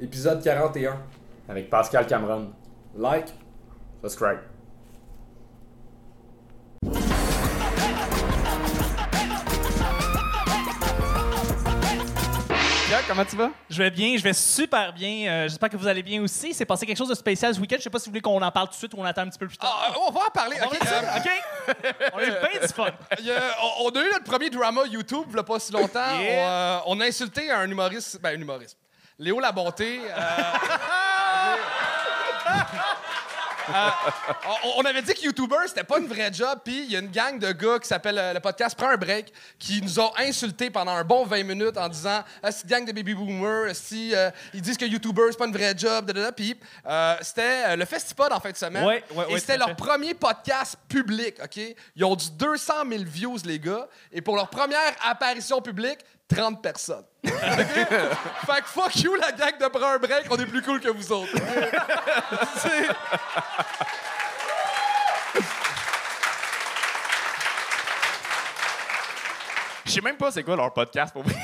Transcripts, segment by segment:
épisode 41. Avec Pascal Cameron. Like. Subscribe. Comment tu vas? Je vais bien, je vais super bien. Euh, J'espère que vous allez bien aussi. C'est passé quelque chose de spécial ce week-end. Je sais pas si vous voulez qu'on en parle tout de suite ou on attend un petit peu plus tard. Ah, on va en parler. on, euh, OK? on a eu bien du fun. il on, a eu notre premier drama YouTube il y a pas si longtemps. Yeah. On, euh, on a insulté un humoriste. Ben, un humoriste. Léo Labonté. euh, euh, on, avait dit que YouTuber, c'était pas une vraie job, puis il y a une gang de gars qui s'appelle euh, le podcast Prends un break, qui nous ont insultés pendant un bon 20 minutes en disant ah, gang de baby boomers, si euh, ils disent que YouTuber c'est pas une vraie job, puis c'était le Festipod en fin de semaine. Ouais, ouais, et ouais, c'était leur fait. premier podcast public, OK? Ils ont du 200 000 views, les gars. Et pour leur première apparition publique, 30 personnes. OK? fait que fuck you, la gang de Brun Break, on est plus cool que vous autres. Je sais même pas c'est quoi leur podcast pour.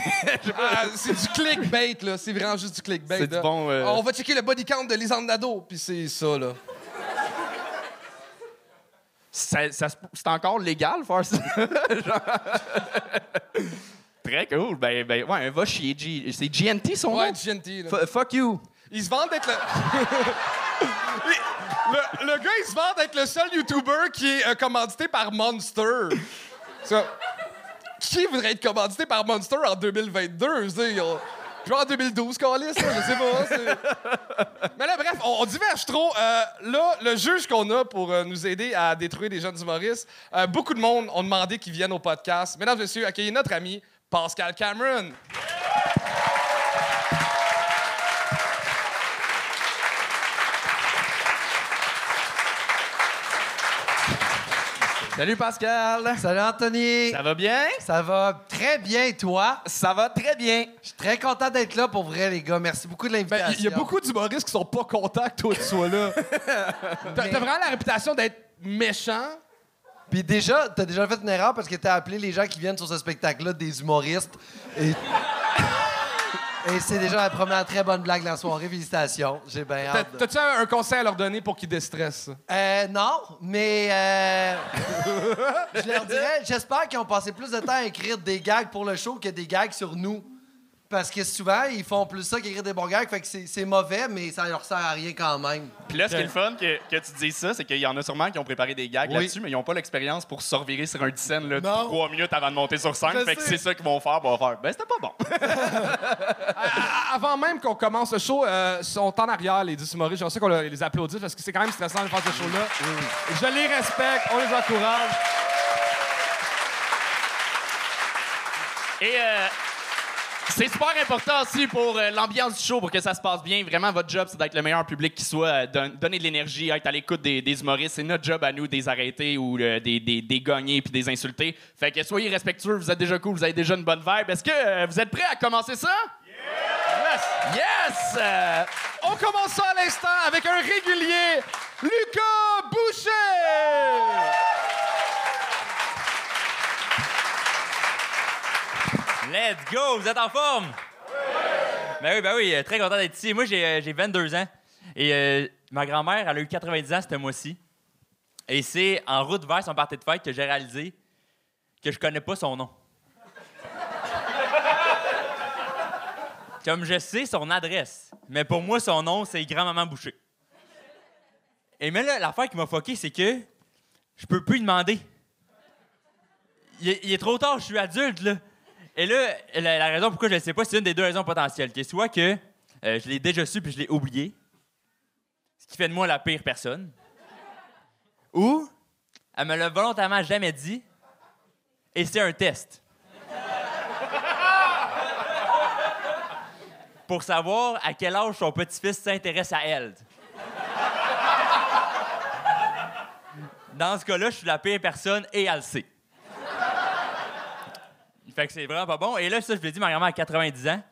Ah, c'est du clickbait, là. C'est vraiment juste du clickbait. C'est bon, euh, On va checker le body count de Lisande Nadeau, puis c'est ça, là. Ça- c'est encore légal faire ça? Genre- Très cool. Ben, ben, ouais, va chier. G- C'est GNT son Ouais, nom? GNT, là. F- fuck you. Ils se vendent d'être le... le... le gars, il se vend d'être le seul YouTuber qui est euh, commandité par Monster. Ça... Qui voudrait être commandité par Monster en 2022? Je Genre en 2012, Calis, je sais pas. Mais là, bref, on, on diverge trop. Euh, là, le juge qu'on a pour euh, nous aider à détruire les jeunes humoristes, euh, beaucoup de monde ont demandé qu'ils viennent au podcast. Mesdames et messieurs, accueillez notre ami Pascal Cameron. Salut Pascal. Salut Anthony! Ça va bien? Ça va très bien, toi? Ça va très bien. Je suis très content d'être là pour vrai, les gars. Merci beaucoup de Ben, l'invitation. Il y a beaucoup d'humoristes qui sont pas contents que toi tu sois là. T'as t'as vraiment la réputation d'être méchant. Puis déjà, t'as déjà fait une erreur parce que t'as appelé les gens qui viennent sur ce spectacle-là des humoristes. Et, et c'est déjà la première très bonne blague de la soirée. Félicitations. J'ai bien T'as- hâte. de- T'as-tu un, un conseil à leur donner pour qu'ils déstressent? Euh, non, mais euh, je leur dirais, j'espère qu'ils ont passé plus de temps à écrire des gags pour le show que des gags sur nous. Parce que souvent, ils font plus ça qu'écrire des bons gags, fait que c'est mauvais, mais ça leur sert à rien quand même. Puis là, ce qui est le fun que, que tu dises ça, c'est qu'il y en a sûrement qui ont préparé des gags Oui. là-dessus, mais ils n'ont pas l'expérience pour se revirer sur un 10 scène là, Non. trois minutes avant de monter sur scène. Je Fait que c'est ça qu'ils vont faire. Vont faire. Ben, c'était pas bon. À- Avant même qu'on commence le show, euh, sont en arrière, les 10 humoristes. Je sais qu'on les applaudit parce que c'est quand même stressant de faire ce show-là. Je les respecte, on les encourage. Et euh, c'est super important aussi pour euh, l'ambiance du show, pour que ça se passe bien. Vraiment, votre job, c'est d'être le meilleur public qui soit, euh, don- donner de l'énergie, être à l'écoute des, humoristes. C'est notre job à nous, des arrêter ou des, des, des gagner puis des insulter. Fait que soyez respectueux, vous êtes déjà cool, vous avez déjà une bonne vibe. Est-ce que euh, vous êtes prêts à commencer ça? Yes! Yes! On commence ça à l'instant avec un régulier, Lucas Boucher! Let's go! Vous êtes en forme? Ben oui, ben oui, euh, très content d'être ici. Moi, j'ai euh, j'ai 22 ans. Et euh, ma grand-mère, elle a eu 90 ans ce mois-ci. Et c'est en route vers son party de fête que j'ai réalisé que je connais pas son nom. Comme je sais son adresse, mais pour moi, son nom, c'est Grand-Maman Boucher. Et mais là, l'affaire qui m'a fucké, c'est que je peux plus lui demander. Il est, il est trop tard, je suis adulte, là. Et là, la, raison pourquoi je ne sais pas, c'est une des deux raisons potentielles. Que soit que euh, je l'ai déjà su puis je l'ai oublié, ce qui fait de moi la pire personne, ou elle me l'a volontairement jamais dit, et c'est un test. Pour savoir à quel âge son petit-fils s'intéresse à elle. Dans ce cas-là, je suis la pire personne et elle le sait. Fait que c'est vraiment pas bon. Et là, ça, je l'ai dit, ma grand-mère a 90 ans.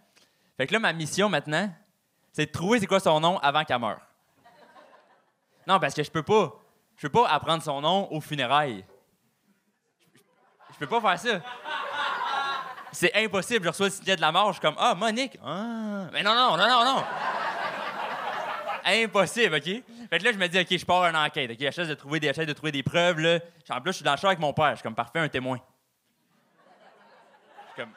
Fait que là, ma mission maintenant, c'est de trouver c'est quoi son nom avant qu'elle meure. Non, parce que je peux pas. Je peux pas apprendre son nom aux funérailles. Je peux pas faire ça. C'est impossible. Je reçois le signet de la mort, je suis comme Ah, Monique. Ah. Mais non, non, non, non, non. Impossible, OK? Fait que là, je me dis, OK, je pars une enquête. OK, j'essaie de trouver des, de trouver des preuves, là. En plus, je suis dans le char avec mon père. Je suis comme, parfait, un témoin. Comme,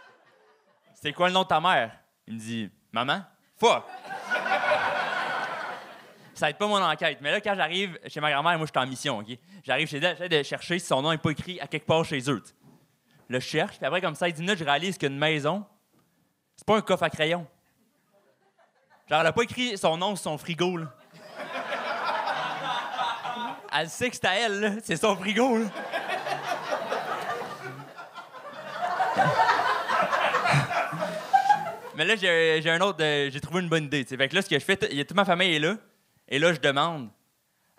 c'est quoi le nom de ta mère? Il me dit, maman? Fuck! Ça aide pas mon enquête. Mais là, quand j'arrive chez ma grand-mère, moi, je suis en mission, OK? J'arrive chez elle, j'essaie de chercher si son nom n'est pas écrit à quelque part chez eux. tu sais. Là, je cherche, puis après, comme ça, 10 minutes, je réalise qu'une maison, c'est pas un coffre à crayon. Genre, elle a pas écrit son nom sur son frigo, là. Elle sait que c'est à elle, là. C'est son frigo, là. Mais là, j'ai un autre. euh, j'ai trouvé une bonne idée. tu sais. Fait que là, ce que je fais, toute ma famille est là. Et là, je demande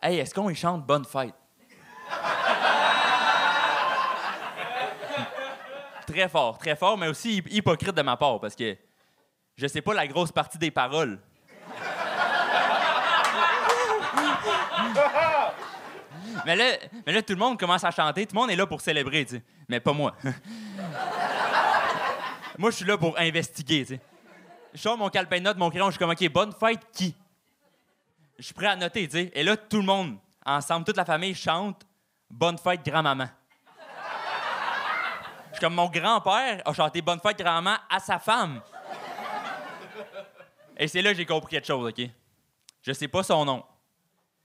Hey, est-ce qu'on y chante Bonne fête? très fort, très fort, mais aussi hy- hypocrite de ma part parce que je sais pas la grosse partie des paroles. mais, là, mais là, tout le monde commence à chanter. Tout le monde est là pour célébrer. Mais pas moi. moi, je suis là pour investiguer. Je sors mon calepin de notes, mon crayon, je suis comme, OK, bonne fête, qui? Je suis prêt à noter. Et là, tout le monde, ensemble, toute la famille chante Bonne fête, grand-maman. Je suis comme mon grand-père a chanté Bonne fête, grand-maman à sa femme. Et c'est là que j'ai compris quelque chose, OK? Je sais pas son nom.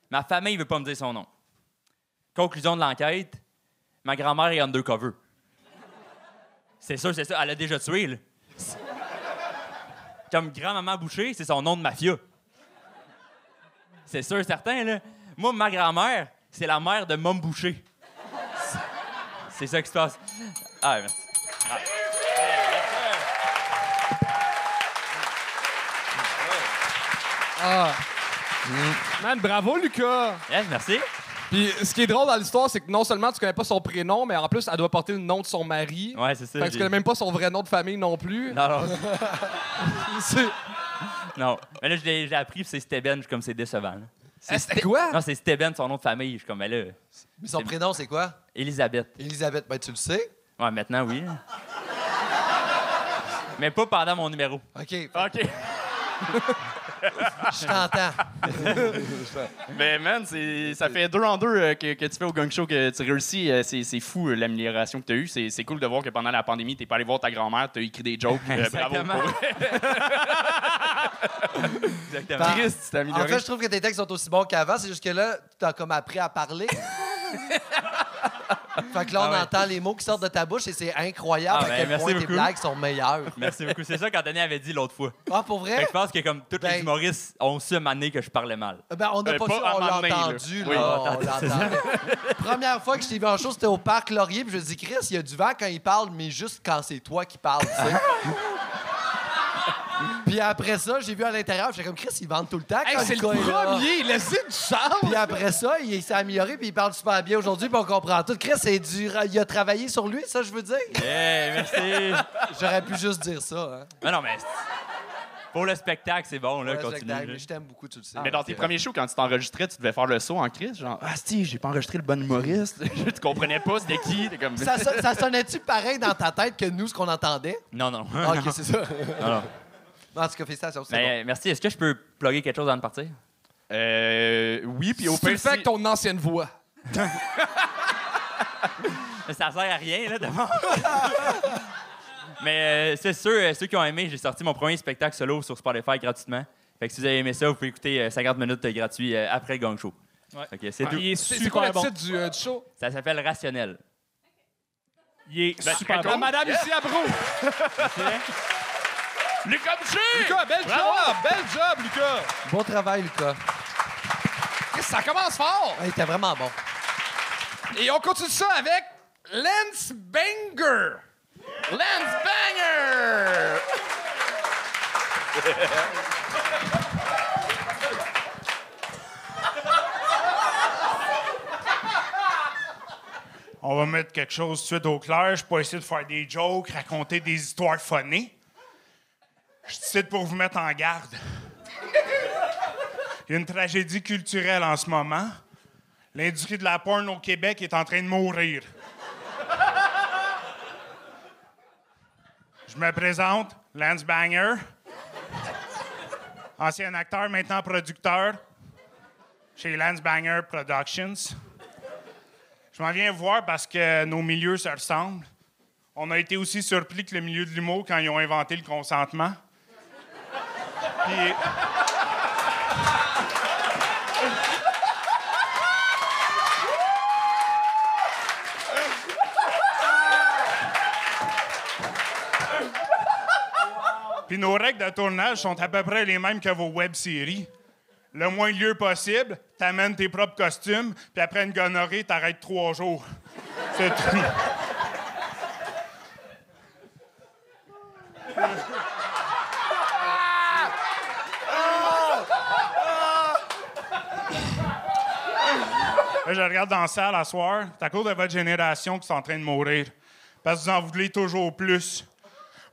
Ma famille veut pas me dire son nom. Conclusion de l'enquête, ma grand-mère est undercover. C'est sûr, c'est ça. Elle a déjà tué, là. Comme grand-maman Boucher, c'est son nom de mafia. C'est sûr, certain, là. Moi, ma grand-mère, c'est la mère de Mom Boucher. C'est- ça qui se passe. Ah, merci. Man, bravo, Lucas! Yes, merci. Puis ce qui est drôle dans l'histoire, c'est que non seulement tu connais pas son prénom, mais en plus, elle doit porter le nom de son mari. Ouais, c'est ça. Fait que tu connais même pas son vrai nom de famille non plus. Non, non. C'est- non. Mais là, je l'ai je l'ai appris, puis c'est Steben, je suis comme c'est décevant. là. Eh, C'était quoi? Non, c'est Steben, son nom de famille. Je suis comme, mais là, Mais son prénom, c'est quoi? Elisabeth. Elisabeth, ben tu le sais. Ouais, maintenant, oui. mais pas pendant mon numéro. OK, OK. je t'entends. Mais man, ça fait deux en deux euh, que, que tu fais au gang show que tu réussis. Euh, C'est fou euh, l'amélioration que tu as eue. C'est cool de voir que pendant la pandémie, tu pas allé voir ta grand-mère, tu as écrit des jokes. Bravo Exactement. pour Exactement. Christ, tu t'es En amélioré. fait, je trouve que tes textes sont aussi bons qu'avant. C'est juste que là, tu as comme appris à parler. fait que là, on Ah ouais. entend les mots qui sortent de ta bouche et c'est incroyable Ah à ben, quel merci point tes blagues sont meilleures. Merci beaucoup. C'est ça qu'Anthony avait dit l'autre fois. Ah, pour Fait que vrai? je pense que comme tous les Ben- humoristes ont su m'amener que je parlais mal. Ben, on n'a Euh, pas, pas su, on l'a là. entendu. Oui. là, on l'entendait. Première fois que je t'ai vu en show, c'était au Parc Laurier. Puis je me dis, Chris, il y a du vent quand il parle, mais juste quand c'est toi qui parles, tu sais. Puis après ça, j'ai vu à l'intérieur, j'étais comme, Chris, il vente tout le temps Hey, quand c'est le là. premier! Laissez du chance! Puis après ça, il s'est amélioré, puis il parle super bien aujourd'hui, puis on comprend tout. Chris, c'est du... il a travaillé sur lui, ça, je veux dire? Yeah, merci. J'aurais pu juste dire ça. Hein. Mais non, mais pour le spectacle, c'est bon, là, continue. je t'aime beaucoup, tu le sais. Mais dans tes premiers shows, quand tu t'enregistrais, tu devais faire le saut en crise, genre Ah, si, j'ai pas enregistré le bon humoriste. tu comprenais pas c'était qui? T'es comme. Ça, ça, ça sonnait-tu pareil dans ta tête que nous, ce qu'on entendait? Non, non. Ah, OK, c'est ça. non, non. En tout cas, félicitations, c'est Mais euh, merci. Est-ce que je peux plugger quelque chose avant de partir? Euh. Oui, puis au Si tu le pire, fais si- avec ton ancienne voix. Ça sert à rien, là, d'abord. Mais euh, c'est sûr, euh, ceux qui ont aimé, j'ai sorti mon premier spectacle solo sur Spotify gratuitement. Fait que si vous avez aimé ça, vous pouvez écouter euh, 50 minutes euh, gratuit euh, après le gang show. Ouais. Fait que c'est tout. Il est C'est c'est quoi super le bon. titre du, euh, du show? Ça s'appelle Rationnel. Il est Ben, super La bon. madame ici à Brou! Lucas Boucher! Lucas, bel job! Bel job, Lucas! Bon travail, Lucas. Ça commence fort! Il était vraiment bon. Et on continue ça avec Lance Banger! Lance Banger! On va mettre quelque chose tout de suite au clair. Je peux essayer de faire des jokes, raconter des histoires phonées. Je ici pour vous mettre en garde. Il y a une tragédie culturelle en ce moment. L'industrie de la porn au Québec est en train de mourir. Je me présente, Lance Banger. Ancien acteur, maintenant producteur. chez Lance Banger Productions. Je m'en viens voir parce que nos milieux se ressemblent. On a été aussi surpris que le milieu de l'humour quand ils ont inventé le consentement. Puis. Nos règles de tournage sont à peu près les mêmes que vos web-séries. Le moins lieu possible, t'amènes tes propres costumes, puis après une gonorrhée, t'arrêtes trois jours. C'est tout. Je regarde dans la salle à soir. C'est à cause de votre génération qui sont en train de mourir. Parce que vous en voulez toujours plus.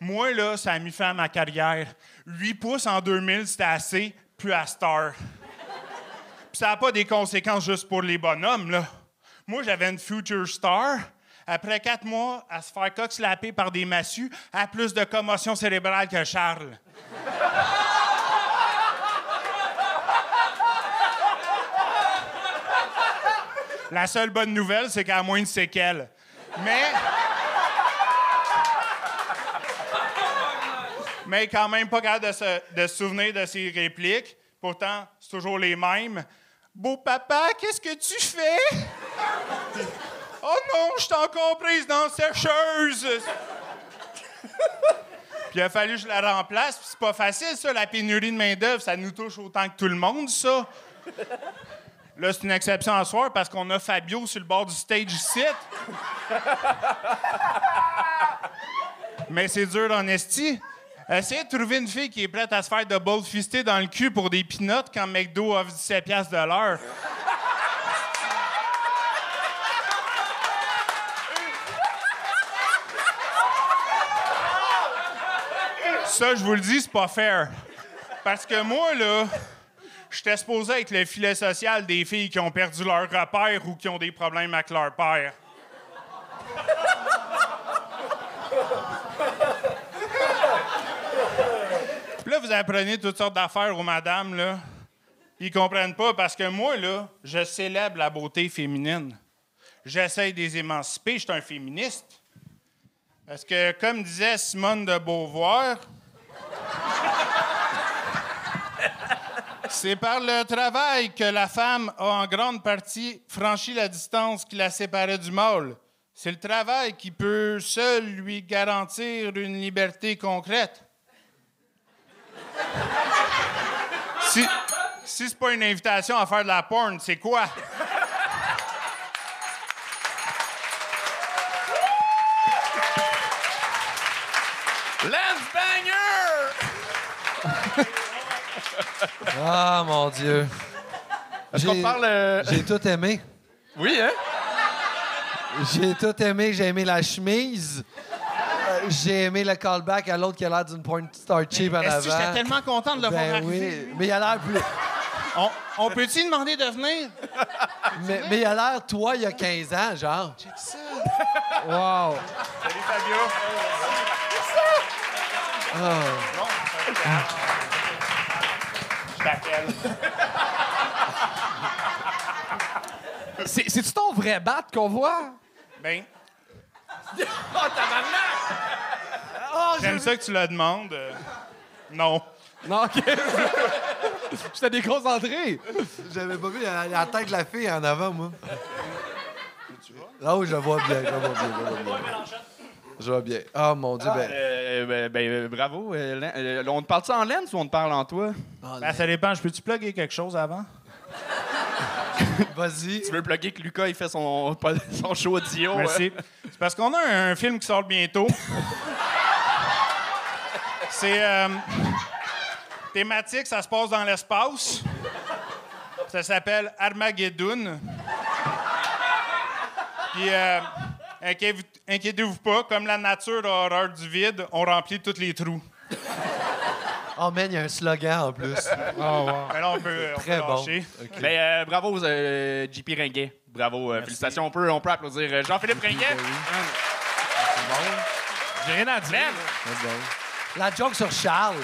Moi, là, ça a mis fin à ma carrière. 8 pouces en 2000, c'était assez, puis à Star. Puis ça n'a pas des conséquences juste pour les bonhommes, là. Moi, j'avais une future star. Après quatre mois, à se faire coxlapper par des massues, à plus de commotion cérébrale que Charles. La seule bonne nouvelle, c'est qu'elle a moins de séquelles. Mais. Mais quand même pas capable de se, souvenir de ses répliques. Pourtant, c'est toujours les mêmes. Beau papa, qu'est-ce que tu fais? oh non, je suis encore prise dans sécheuse! Puis il a fallu que je la remplace. Puis c'est pas facile, ça, la pénurie de main-d'œuvre. Ça nous touche autant que tout le monde, ça. Là, c'est une exception en soir parce qu'on a Fabio sur le bord du stage ici. Mais c'est dur en esti. Essayez de trouver une fille qui est prête à se faire double fister dans le cul pour des pinottes quand McDo offre 17 piastres de l'heure. Ça, je vous le dis, c'est pas fair. Parce que moi, là, j'étais supposé être le filet social des filles qui ont perdu leur repère ou qui ont des problèmes avec leur père. Là, vous apprenez toutes sortes d'affaires aux madames, là. Ils comprennent pas parce que moi, là, je célèbre la beauté féminine. J'essaie de les émanciper. Je suis un féministe. Parce que, comme disait Simone de Beauvoir, c'est par le travail que la femme a en grande partie franchi la distance qui la séparait du mâle. C'est le travail qui peut seul lui garantir une liberté concrète. Si, si c'est pas une invitation à faire de la porn, c'est quoi? Ah, mon Dieu. Est-ce qu'on parle. euh, J'ai tout aimé. Oui, hein? J'ai tout aimé. J'ai aimé la chemise. Euh, J'ai aimé le callback à l'autre qui a l'air d'une porn star cheap en Est-ce que j'étais tellement content de le voir Ben arriver? oui. Mais il a l'air plus. On, on peut-tu demander de venir? Mais, mais il a l'air, toi, il y a 15 ans, genre. Wow. Salut Fabio. Je t'appelle. C'est-tu ton vrai bat qu'on voit? Ben. J'aime ça que tu le demandes. Euh, non. Non, OK. J'étais déconcentré. J'avais pas vu la, la tête de la fille en avant, moi. Ah oui, je vois bien, je vois bien, je vois bien. Je vois bien. Oh mon Dieu, ben. Euh, ben, ben, euh, bravo. euh, euh, on te parle ça en lens ou on te parle en toi? Ben, ça dépend. Je peux-tu plugger quelque chose avant? Vas-y. Tu veux plugger que Lucas il fait son, son show audio? euh? Merci. C'est parce qu'on a un, film qui sort bientôt. C'est euh, thématique, ça se passe dans l'espace. Ça s'appelle Armageddon. Puis euh, inquiétez- inquiétez-vous pas, comme la nature a horreur du vide, on remplit tous les trous. Oh man, il y a un slogan en plus. Mais là, on peut, on Très peut bon. lâcher. Ben, euh, bravo, euh, JP Ringuet. Bravo, euh, félicitations. On peut, on peut applaudir Jean-Philippe Ringuet. J'ai rien à dire. Man, La joke sur Charles.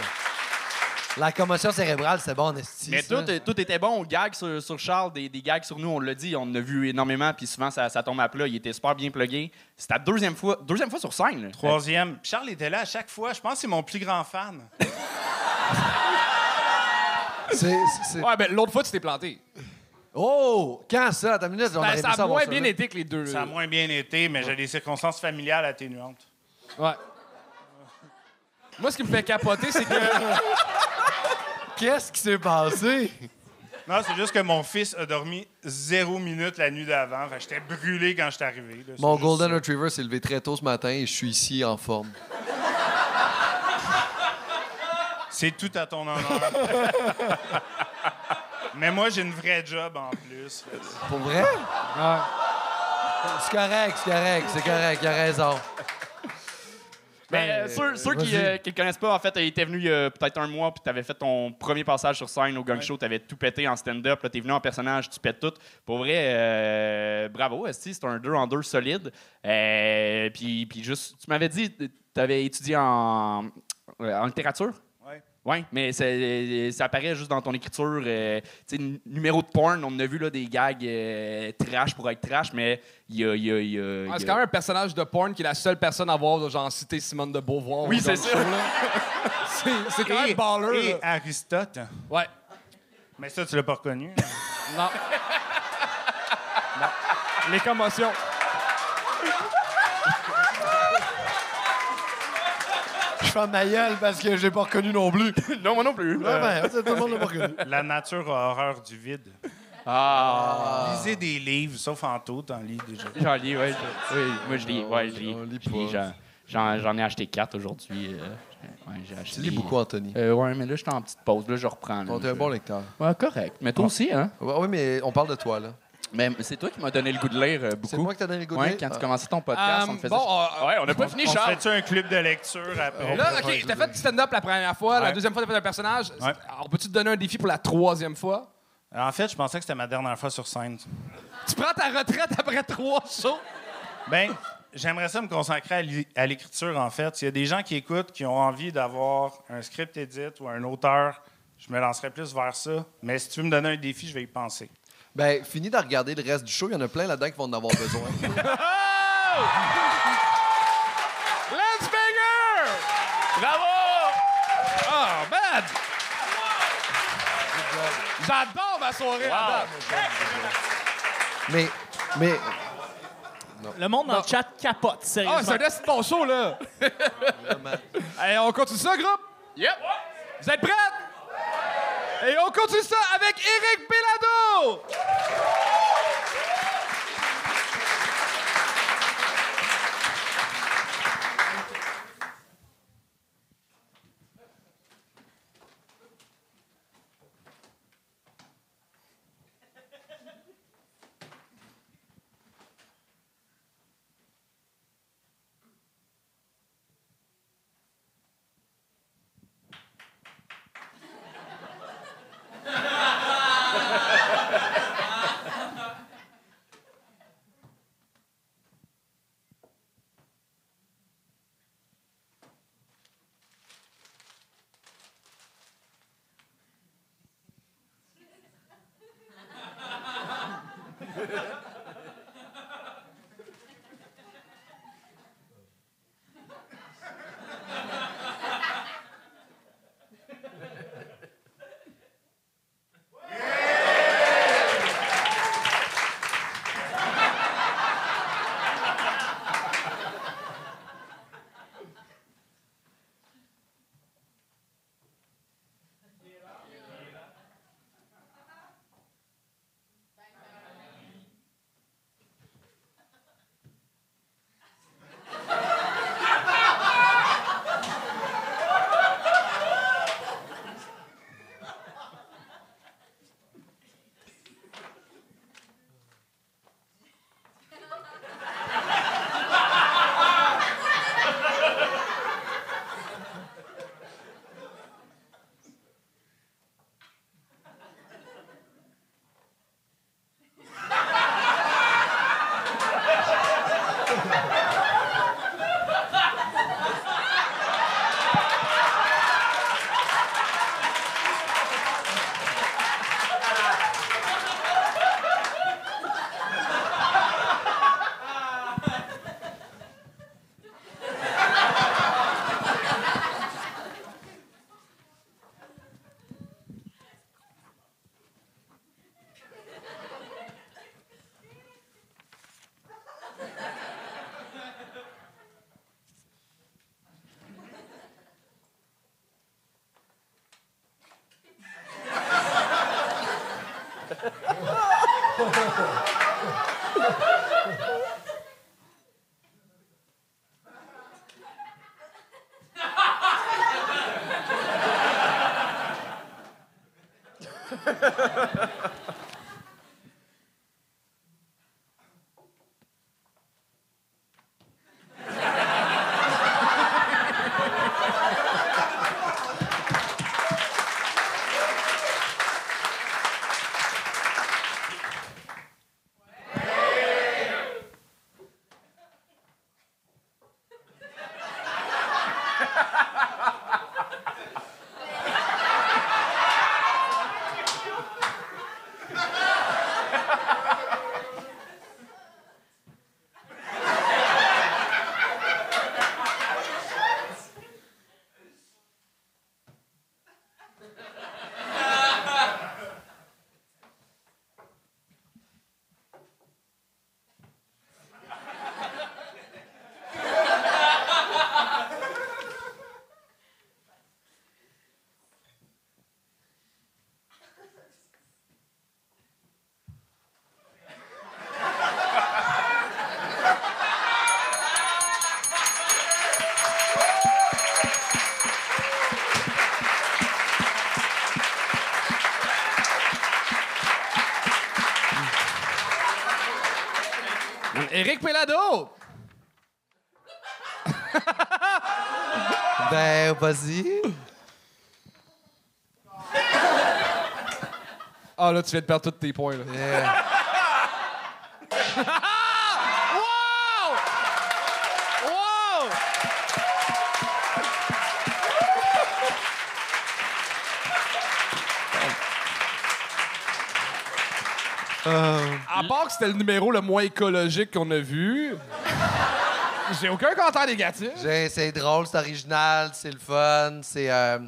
La commotion cérébrale, c'est bon, esti. Mais ça. tout, tout était bon. Gag sur, sur Charles, des, des gags sur nous, on l'a dit, on en a vu énormément, puis souvent ça, ça tombe à plat. Il était super bien plugué. C'était la deuxième fois, deuxième fois sur scène. là. Troisième. Charles était là à chaque fois. Je pense que c'est mon plus grand fan. C'est- c'est- Ouais, ben l'autre fois, tu t'es planté. Oh! Quand ça? Une minute, on Ben, ça a moins bien là. été que les deux. Ça a moins bien été, mais j'ai des circonstances familiales atténuantes. Ouais. Moi, ce qui me fait capoter, c'est que. Qu'est-ce qui s'est passé? Non, c'est juste que mon fils a dormi zéro minute la nuit d'avant. Fait que j'étais brûlé quand j'étais arrivé. là. C'est Mon juste Golden ça. Retriever s'est levé très tôt ce matin et je suis ici en forme. C'est tout à ton honneur. Mais moi, j'ai une vraie job en plus. Pour vrai? C'est correct, c'est correct, c'est correct, il a raison. Mais euh, ceux, ceux qui ne le connaissent pas, en fait, il était venu il y a peut-être un mois, puis tu avais fait ton premier passage sur scène au Gang Show, tu avais tout pété en stand-up, là, tu es venu en personnage, tu pètes tout. Pour vrai, euh, bravo, Esti, c'est un 2 en 2 solide. Euh, puis, puis juste, tu m'avais dit, tu avais étudié en, euh, en littérature? Ouais. Oui, mais c'est- ça apparaît juste dans ton écriture. euh, tu sais, n- numéro de porn, on a vu là, des gags euh, trash pour être trash, mais il y a. il y a- il y a- il y c'est a- quand même un personnage de porn qui est la seule personne à avoir, genre, cité Simone de Beauvoir. Oui, c'est ça. C'est c'est quand Et, même baller. et là. Aristote. Ouais. Mais ça, tu l'as pas reconnu. Non. Non. Les commotions. Fais ma gueule parce que j'ai pas reconnu non plus. non, moi non plus. Ouais, ben, ça, tout le monde l'a pas reconnu. La nature a horreur du vide. Ah. Lisez des livres, sauf Anto, t'en lis déjà. J'en lis, ouais. je- oui, moi, je lis. Ouais, je lis. on lit Je lis, pas. j'en- J'en j'en ai acheté quatre aujourd'hui. euh, ouais, j'ai acheté. Tu lis beaucoup, Anthony. Euh, ouais, mais là, j'étais en petite pause. Là, je reprends. là. On est un bon lecteur. Ouais, correct. Mais toi aussi, hein? Ouais, oui, mais on parle de toi, là. Mais c'est toi qui m'as donné le goût de lire euh, beaucoup. C'est moi qui t'ai donné le goût de Ouais, lire? quand tu commençais ton podcast, Euh, on me faisait bon, ça. euh, Ouais, on n'a pas fini, On Charles. fait-tu un club de lecture après? Là, OK, t'as fait du stand-up la première fois, la Ouais. deuxième fois, t'as fait un personnage. Ouais. Alors, peux-tu te donner un défi pour la troisième fois? En fait, je pensais que c'était ma dernière fois sur scène. Tu prends ta retraite après trois shows? Ben, j'aimerais ça me consacrer à l'é- à l'écriture, en fait. S'il y a des gens qui écoutent, qui ont envie d'avoir un script édit ou un auteur, je me lancerais plus vers ça. Mais si tu veux me donner un défi, je vais y penser. Ben, fini de regarder le reste du show. Il y en a plein là-dedans qui vont en avoir besoin. Let's Banger! Bravo! Oh, man! J'adore ma soirée. mais, mais, Le monde dans le chat capote, Ah, sérieusement. c'est un destin de bon show, là. Allez, on continue ça, groupe? Yep! Vous êtes prêts? Et on continue ça avec Eric Pelado! Éric Pelado! Ben, vas-y. Ah, là, tu viens de perdre tous tes points, là. Yeah. Wow! Wow! À part que c'était le numéro le moins écologique qu'on a vu, j'ai aucun commentaire négatif. C'est drôle, c'est original, c'est le fun, c'est. euh,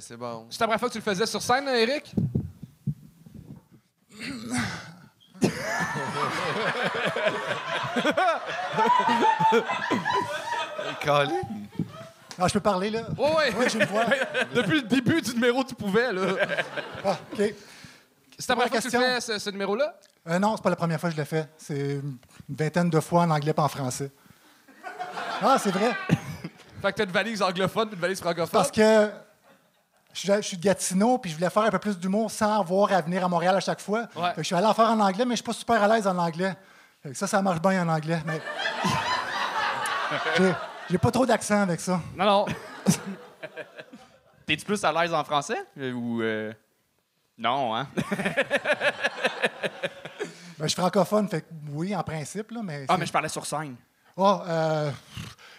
c'est- bon. C'est la première fois que tu le faisais sur scène, hein, Eric? Calé. Ah, je peux parler, là? Ouais. Oui, voix. Depuis le début du numéro, tu pouvais, là. Ah, OK. C'est la première fois que tu question? fais ce, ce numéro-là? Euh, non, c'est pas la première fois que je l'ai fait. C'est une vingtaine de fois en anglais pas en français. Ah, c'est vrai. Fait que t'as une valise anglophone puis une valise francophone? Parce que je suis, je suis de Gatineau, puis je voulais faire un peu plus d'humour sans avoir à venir à Montréal à chaque fois. Ouais. Fait que je suis allé en faire en anglais, mais je suis pas super à l'aise en anglais. Fait que ça, ça marche bien en anglais. Mais j'ai, j'ai pas trop d'accent avec ça. Non, non. T'es-tu plus à l'aise en français? euh, ou. euh, Non, hein? Ben, je suis francophone, fait que oui, en principe, là, mais... Ah, mais je parlais sur scène. Ah, euh,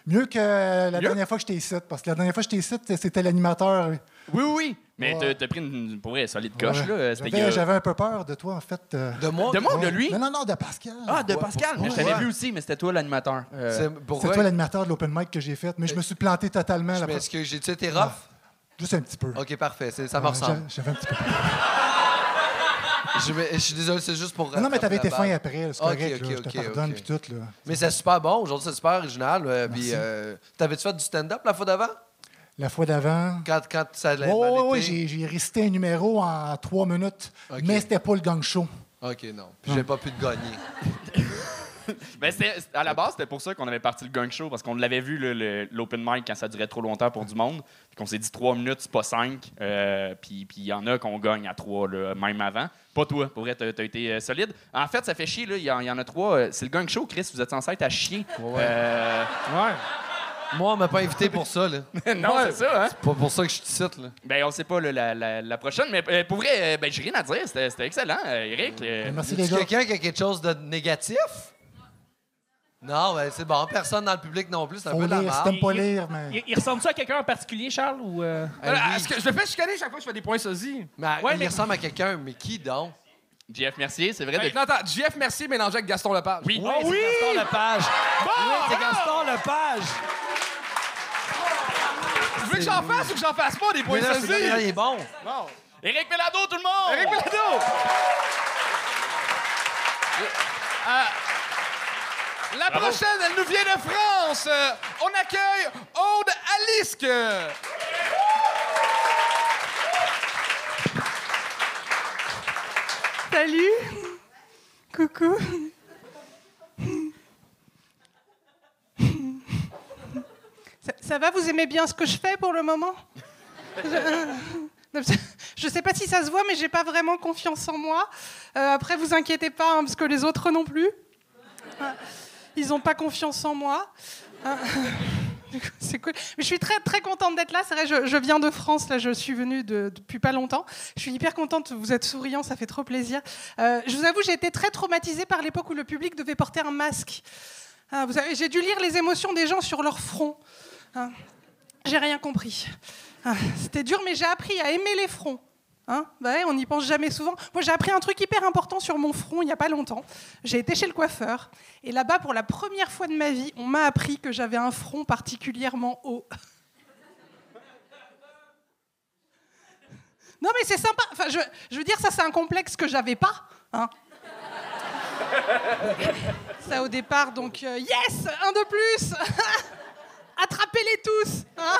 mieux que la Mieux? dernière fois que j'étais ici, parce que la dernière fois que j'étais ici, c'était l'animateur. Oui, oui, oui. Mais Ouais. t'as- pris une, pour vrai, solide coche, Ouais. là. C'était J'avais, que- j'avais un peu peur de toi, en fait. euh. De moi? De moi ou de lui? Non, non, non, de Pascal. Ah, de Pascal. Mais je t'avais Ouais. vu aussi, mais c'était toi l'animateur. Euh, C'est toi l'animateur de l'open mic que j'ai fait, mais je me suis planté totalement. Je la m'excuse, j'ai-tu été Ah. rough? Juste un petit peu. Ok, parfait, ça me Ouais, ressemble. j'a- J'avais un petit peu. Je, vais- je suis désolé, c'est juste pour. Non, non, mais t'avais été fin après, là, c'est Ok, correct. ok, là, je te ok, pardonne, puis tout. Là. Mais c'est super bon, aujourd'hui c'est super original. euh, Puis, euh, t'avais-tu fait du stand-up la fois d'avant? La fois d'avant? Quand, quand ça allait Oui, oui, oui, j'ai, récité un numéro en trois minutes, mais c'était pas le gang show. Ok, non. Puis j'ai pas pu te gagner. Ben, à la base, c'était pour ça qu'on avait parti le gang show, parce qu'on l'avait vu, le- le- l'open mic, quand ça durait trop longtemps pour du monde. Puis qu'on s'est dit trois minutes, c'est pas cinq. Euh, puis puis il y en a qu'on gagne à trois, là, même avant. Pas toi, pour vrai, t'as as été euh, solide. En fait, ça fait chier, là. Il y, y en a trois. Euh, C'est le gang show, Chris, vous êtes censé être à chier. Euh, Moi, on m'a pas invité pour ça, là. non, c'est ça, hein? Pas pour ça que je suis ici, là. Ben, on sait pas là, la, la- la prochaine, mais euh, pour vrai, euh, ben, j'ai rien à dire. C'était c'était excellent, euh, Eric. euh, Merci Y les gars. quelqu'un qui a quelque chose de négatif? Non, ben c'est bon. Personne dans le public non plus. C'est un Faut peu de la lire, si merde. t'aimes pas lire, mais. Il, il ressemble-tu à quelqu'un en particulier, Charles? Ou euh? Ah, oui. Est-ce que je me fais chicaner chaque fois que je fais des points sosies? Mais Ouais, il mais- ressemble à quelqu'un, mais qui donc? Jeff Mercier, c'est vrai. De- non, attends, JF Mercier mélangé avec Gaston Lepage. Oui. Oui, c'est Gaston Lepage. oui, c'est Gaston Lepage. Tu veux que j'en fasse ou que j'en fasse pas des points Mais là, il est bon. Non. Éric Pelado, tout le monde! Eric Pelado! La Bravo. prochaine, elle nous vient de France. Euh, on accueille Aude Alisque. Salut. Coucou. Ça, ça va, vous aimez bien ce que je fais pour le moment? Je, je sais pas si ça se voit, mais j'ai pas vraiment confiance en moi. Euh, après, vous inquiétez pas, hein, parce que les autres non plus. Ils ont pas confiance en moi. Coup, C'est cool. Mais je suis très très contente d'être là. C'est vrai, je, je viens de France. Là, je suis venue de- depuis pas longtemps. Je suis hyper contente. Vous êtes souriant, ça fait trop plaisir. Euh, je vous avoue, j'ai été très traumatisée par l'époque où le public devait porter un masque. Ah, j'ai dû lire les émotions des gens sur leur front. Ah, j'ai rien compris. Ah, C'était dur, mais j'ai appris à aimer les fronts. Hein on n'y pense jamais souvent. Moi, j'ai appris un truc hyper important sur mon front il n'y a pas longtemps. J'ai été chez le coiffeur et là-bas, pour la première fois de ma vie, on m'a appris que j'avais un front particulièrement haut. Non, mais c'est sympa. Je, veux dire, ça, c'est un complexe que j'avais pas. Hein ça au départ, donc euh, yes, un de plus. Attrapez-les tous. hein.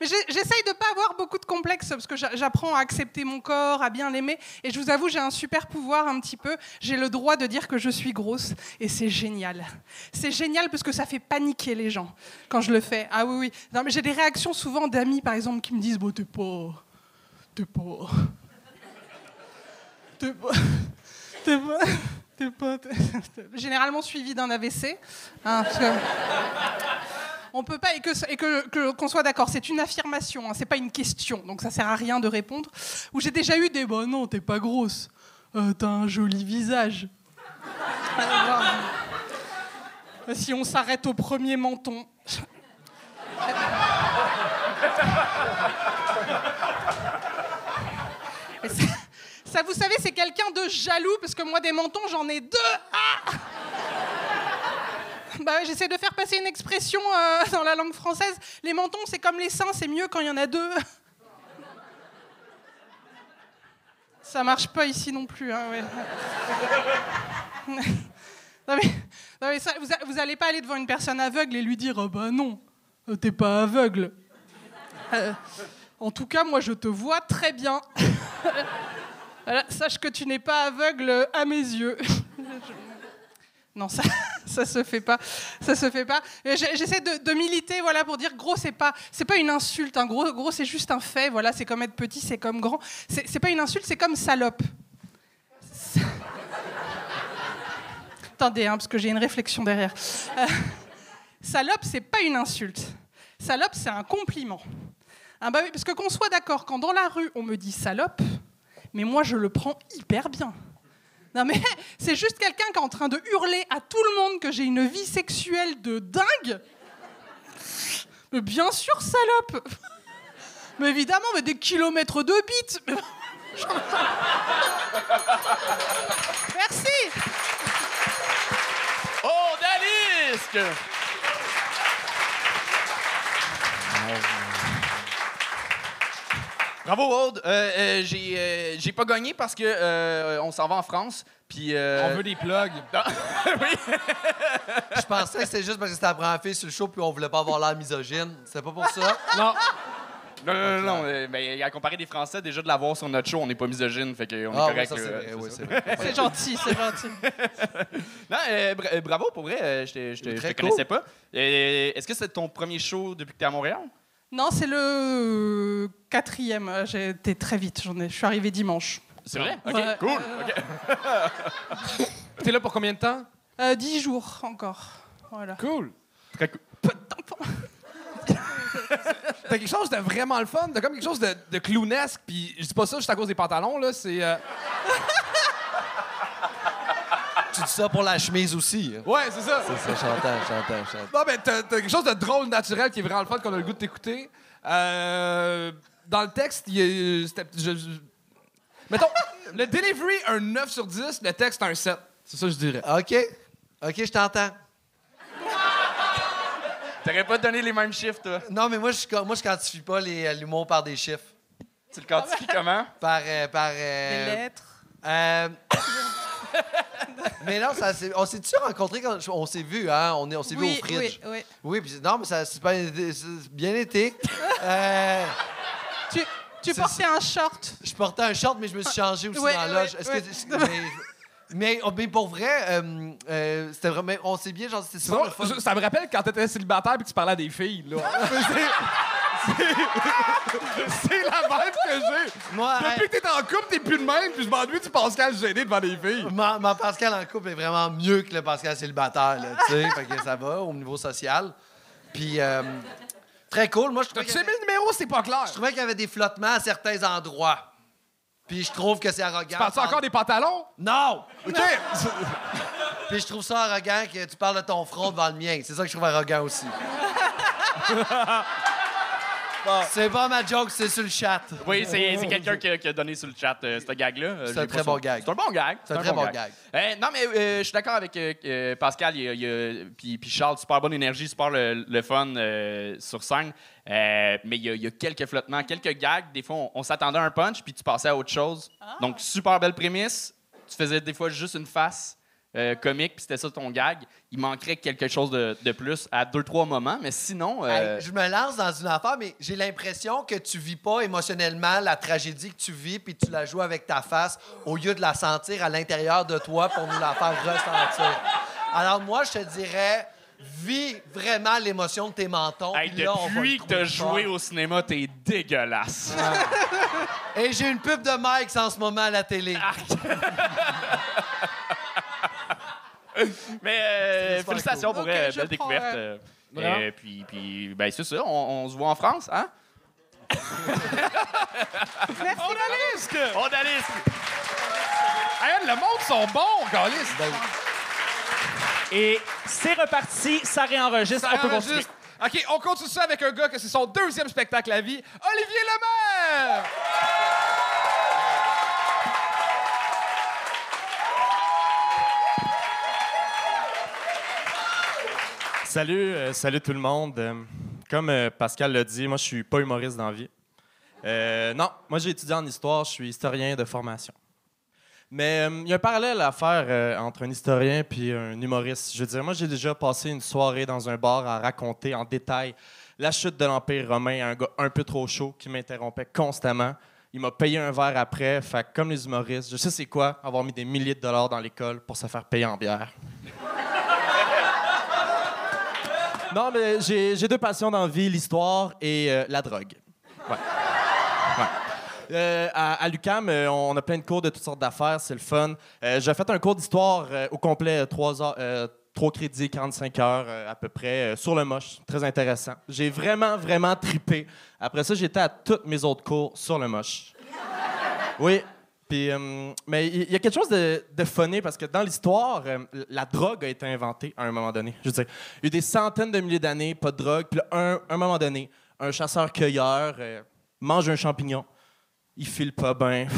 Mais j'essaye de pas avoir beaucoup de complexes parce que j'a- j'apprends à accepter mon corps, à bien l'aimer. Et je vous avoue, j'ai un super pouvoir un petit peu. J'ai le droit de dire que je suis grosse et c'est génial. C'est génial parce que ça fait paniquer les gens quand je le fais. Ah oui, oui. Non, mais j'ai des réactions souvent d'amis, par exemple, qui me disent Bon, t'es pas. T'es pas. T'es pas. T'es pas. T'es pas. Généralement suivi d'un AVC. hein, parce que- on peut pas et et que que- qu'on soit d'accord, c'est une affirmation, hein, c'est pas une question, donc ça sert à rien de répondre. Ou j'ai déjà eu des bon non, t'es pas grosse, Euh, t'as un joli visage. Si on s'arrête au premier menton. Ça, vous savez, c'est quelqu'un de jaloux parce que moi des mentons j'en ai deux. Ah bah j'essaie de faire passer une expression euh, dans la langue française. Les mentons, c'est comme les seins, c'est mieux quand il y en a deux. Ça marche pas ici non plus. Hein, vous, a- allez pas aller devant une personne aveugle et lui dire oh bah non, euh, t'es pas aveugle. Euh, en tout cas, moi je te vois très bien. Sache que tu n'es pas aveugle à mes yeux. Non, ça, ça se fait pas. Ça se fait pas. J'essaie de, militer, voilà, pour dire gros, c'est pas, c'est pas une insulte. hein. Gros, gros, c'est juste un fait. Voilà, c'est comme être petit, c'est comme grand. C'est pas une insulte, c'est comme salope. Attendez, hein, parce que j'ai une réflexion derrière. Euh, salope, c'est pas une insulte. Salope, c'est un compliment. Ah bah parce que qu'on soit d'accord, quand dans la rue on me dit salope, mais moi je le prends hyper bien. Non mais c'est juste quelqu'un qui est en train de hurler à tout le monde que j'ai une vie sexuelle de dingue. Mais bien sûr, salope. Mais évidemment, mais des kilomètres de bite. Merci. Oh, Dalisque! Bravo, Aude. Euh, euh, j'ai, euh, j'ai pas gagné parce que euh, on s'en va en France. Puis. euh, On veut des plugs. Je pensais que c'était juste parce que c'était la première fille sur le show puis on voulait pas avoir l'air misogyne. C'est pas pour ça. Non. Non, non, non, non. euh, ben, à comparer des Français, déjà de l'avoir sur notre show, on n'est pas misogyne, fait qu'on est Ah oui, correct. ça c'est là, vrai. c'est oui, ça. c'est vrai. C'est gentil, c'est gentil. Non, euh, bra- euh, bravo pour vrai, euh, je te, je te- je Très te connaissais pas. Euh, Est-ce que c'est ton premier show depuis que tu es à Montréal? Non, c'est le quatrième. Euh, J'ai été très vite. J'en ai. Je suis arrivé dimanche. C'est vrai? Ok, Ouais. cool. ok. T'es là pour combien de temps? Euh, dix jours encore. Voilà. Cool. Très cool. T'as quelque chose de vraiment le fun, t'as comme quelque chose de, de clownesque, puis je dis pas ça juste à cause des pantalons, là, c'est... euh, Tu dis ça pour la chemise aussi. hein. Ouais, c'est ça. C'est ça, j'entends, j'entends, j'entends. Non, mais t'as t'as quelque chose de drôle, naturel, qui est vraiment le fun, qu'on a le goût de t'écouter. Euh, dans le texte, il y a... c'était- je- je- Mettons, le delivery, un 9 sur 10, le texte, un 7. C'est ça que je dirais. OK. OK, je t'entends. T'aurais pas donné les mêmes chiffres, toi? Non, mais moi, je, moi, je quantifie pas les- l'humour par des chiffres. Tu le quantifies comment? Par. euh, par Des euh, lettres. euh, mais non, ça, s'est- on s'est-tu rencontrés quand on s'est vu, hein? On, est- on s'est vu Oui, au fridge. oui, oui. Oui, puis non, mais ça c'est bien été. Euh, Tu, Tu portais un short. Je portais un short, mais je me suis changé aussi Ouais, dans la loge. Que- mais, mais, oh, mais pour vrai, euh, euh, c'était vraiment. On sait bien, genre, c'était je- ça me rappelle quand t'étais célibataire et que tu parlais à des filles, là. C'est- la vibe que j'ai. Moi, Depuis que t'es en couple, t'es plus de même, puis je m'ennuie du Pascal gêné devant des filles. Ma, ma Pascal en couple est vraiment mieux que le Pascal célibataire, là, tu sais. fait que ça va au niveau social. Puis, euh, très cool. Moi, je trouvais y, aimé avait- le numéro? C'est pas clair. je trouvais qu'il y avait des flottements à certains endroits. Puis, je trouve que c'est arrogant. Parles-tu encore des pantalons? Non! OK. Puis, je trouve ça arrogant que tu parles de ton front devant le mien. C'est ça que je trouve arrogant aussi. C'est pas ma joke, c'est sur le chat. Oui, c'est c'est quelqu'un qui, a- qui a donné sur le chat euh, ce gag-là. Euh, C'est un très bon gag. C'est un bon gag. C'est un très bon gag. Euh, non, mais euh, je suis d'accord avec Pascal. Il y a- il y a- puis, puis Charles, super bonne énergie, super le, le fun euh, sur scène. Euh, mais il y, a, il y a quelques flottements, quelques gags. Des fois, on, on s'attendait à un punch, puis tu passais à autre chose. Donc, super belle prémisse. Tu faisais des fois juste une face euh, comique, puis c'était ça ton gag. Il manquerait quelque chose de, de plus à deux, trois moments. Mais sinon, euh, Hey, je me lance dans une affaire, mais j'ai l'impression que tu vis pas émotionnellement la tragédie que tu vis, puis tu la joues avec ta face au lieu de la sentir à l'intérieur de toi pour nous la faire ressentir. Alors moi, je te dirais, vis vraiment l'émotion de tes mentons. hey, là, depuis que t'as joué au cinéma, t'es dégueulasse. Et j'ai une pub de Mike en ce moment à la télé. Mais euh, félicitations cool. pour Ok, euh, belle découverte. euh, Vraiment. et puis, puis ben, c'est ça, on, on se voit en France, hein? Odalisque! Odalisque! Hey, le monde sont bons, Galis. Et c'est reparti, ça réenregistre, on peut continuer. OK, on continue ça avec un gars que c'est son deuxième spectacle à vie, Olivier Lemaire! Salut, euh, salut tout le monde. Euh, comme euh, Pascal l'a dit, moi je suis pas humoriste dans la vie. Non, moi j'ai étudié en histoire, je suis historien de formation. Mais il y a un parallèle à faire entre un historien puis un humoriste. Je veux dire, moi j'ai déjà passé une soirée dans un bar à raconter en détail la chute de l'Empire romain à un gars un peu trop chaud qui m'interrompait constamment. Il m'a payé un verre après, fait comme les humoristes, je sais c'est quoi avoir mis des milliers de dollars dans l'école pour se faire payer en bière. Non, mais j'ai deux passions dans la vie, l'histoire et euh, la drogue. Ouais. Ouais. Euh, à, l'UQAM, euh, on a plein de cours de toutes sortes d'affaires, c'est le fun. J'ai fait un cours d'histoire au complet, euh, trois heures, trois crédits, 45 heures à peu près, sur le moche. Très intéressant. J'ai vraiment, vraiment tripé. Après ça, j'étais à tous mes autres cours sur le moche. Oui. Puis, euh, mais il y, a quelque chose de, de funny parce que dans l'histoire, euh, la drogue a été inventée à un moment donné. Je veux il y a eu des centaines de milliers d'années, pas de drogue. Puis là, un, un moment donné, un chasseur-cueilleur euh, mange un champignon. Il file pas bien.